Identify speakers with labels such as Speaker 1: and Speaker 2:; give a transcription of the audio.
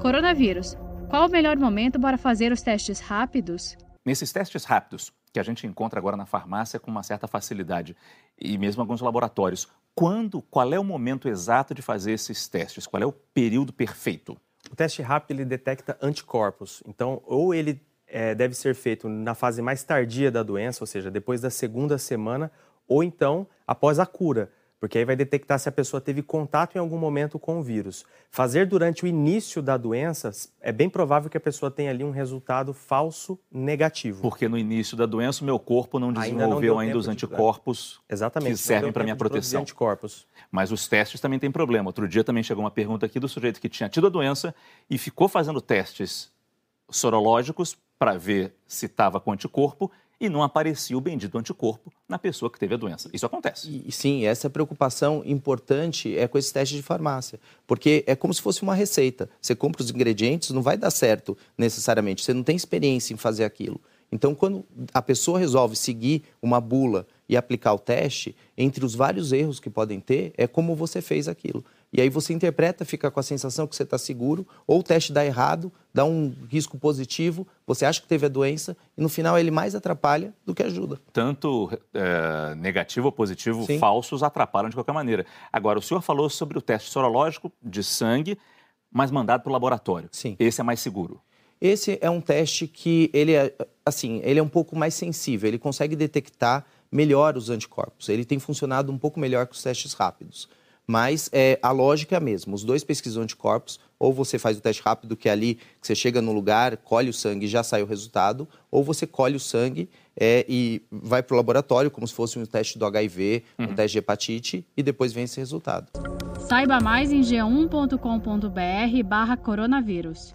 Speaker 1: Coronavírus. Qual o melhor momento para fazer os testes rápidos?
Speaker 2: Nesses testes rápidos, que a gente encontra agora na farmácia com uma certa facilidade, e mesmo alguns laboratórios, quando, qual é o momento exato de fazer esses testes? Qual é o período perfeito?
Speaker 3: O teste rápido ele detecta anticorpos. Então, ou ele é, deve ser feito na fase mais tardia da doença, ou seja, depois da segunda semana, ou então após a cura porque aí vai detectar se a pessoa teve contato em algum momento com o vírus. Fazer durante o início da doença, é bem provável que a pessoa tenha ali um resultado falso negativo.
Speaker 2: Porque no início da doença o meu corpo não desenvolveu ainda, não ainda os anticorpos de... Exatamente, que servem para minha proteção.
Speaker 3: Anticorpos.
Speaker 2: Mas os testes também têm problema. Outro dia também chegou uma pergunta aqui do sujeito que tinha tido a doença e ficou fazendo testes sorológicos para ver se estava com anticorpo e não aparecia o bendito anticorpo na pessoa que teve a doença. Isso acontece.
Speaker 4: E, sim, essa preocupação importante é com esse teste de farmácia, porque é como se fosse uma receita. Você compra os ingredientes, não vai dar certo necessariamente, você não tem experiência em fazer aquilo. Então, quando a pessoa resolve seguir uma bula e aplicar o teste, entre os vários erros que podem ter, é como você fez aquilo. E aí você interpreta, fica com a sensação que você está seguro, ou o teste dá errado, dá um risco positivo, você acha que teve a doença, e no final ele mais atrapalha do que ajuda.
Speaker 2: Tanto é, negativo ou positivo, Sim. falsos, atrapalham de qualquer maneira. Agora, o senhor falou sobre o teste sorológico de sangue, mas mandado para o laboratório.
Speaker 4: Sim.
Speaker 2: Esse é mais seguro.
Speaker 4: Esse é um teste que ele é, assim, ele é um pouco mais sensível, ele consegue detectar melhor os anticorpos. Ele tem funcionado um pouco melhor que os testes rápidos. Mas é, a lógica é a mesma. Os dois pesquisam anticorpos, ou você faz o teste rápido, que é ali que você chega no lugar, colhe o sangue e já sai o resultado, ou você colhe o sangue é, e vai para o laboratório, como se fosse um teste do HIV, uhum. um teste de hepatite, e depois vem esse resultado.
Speaker 1: Saiba mais em g1.com.br barra coronavírus.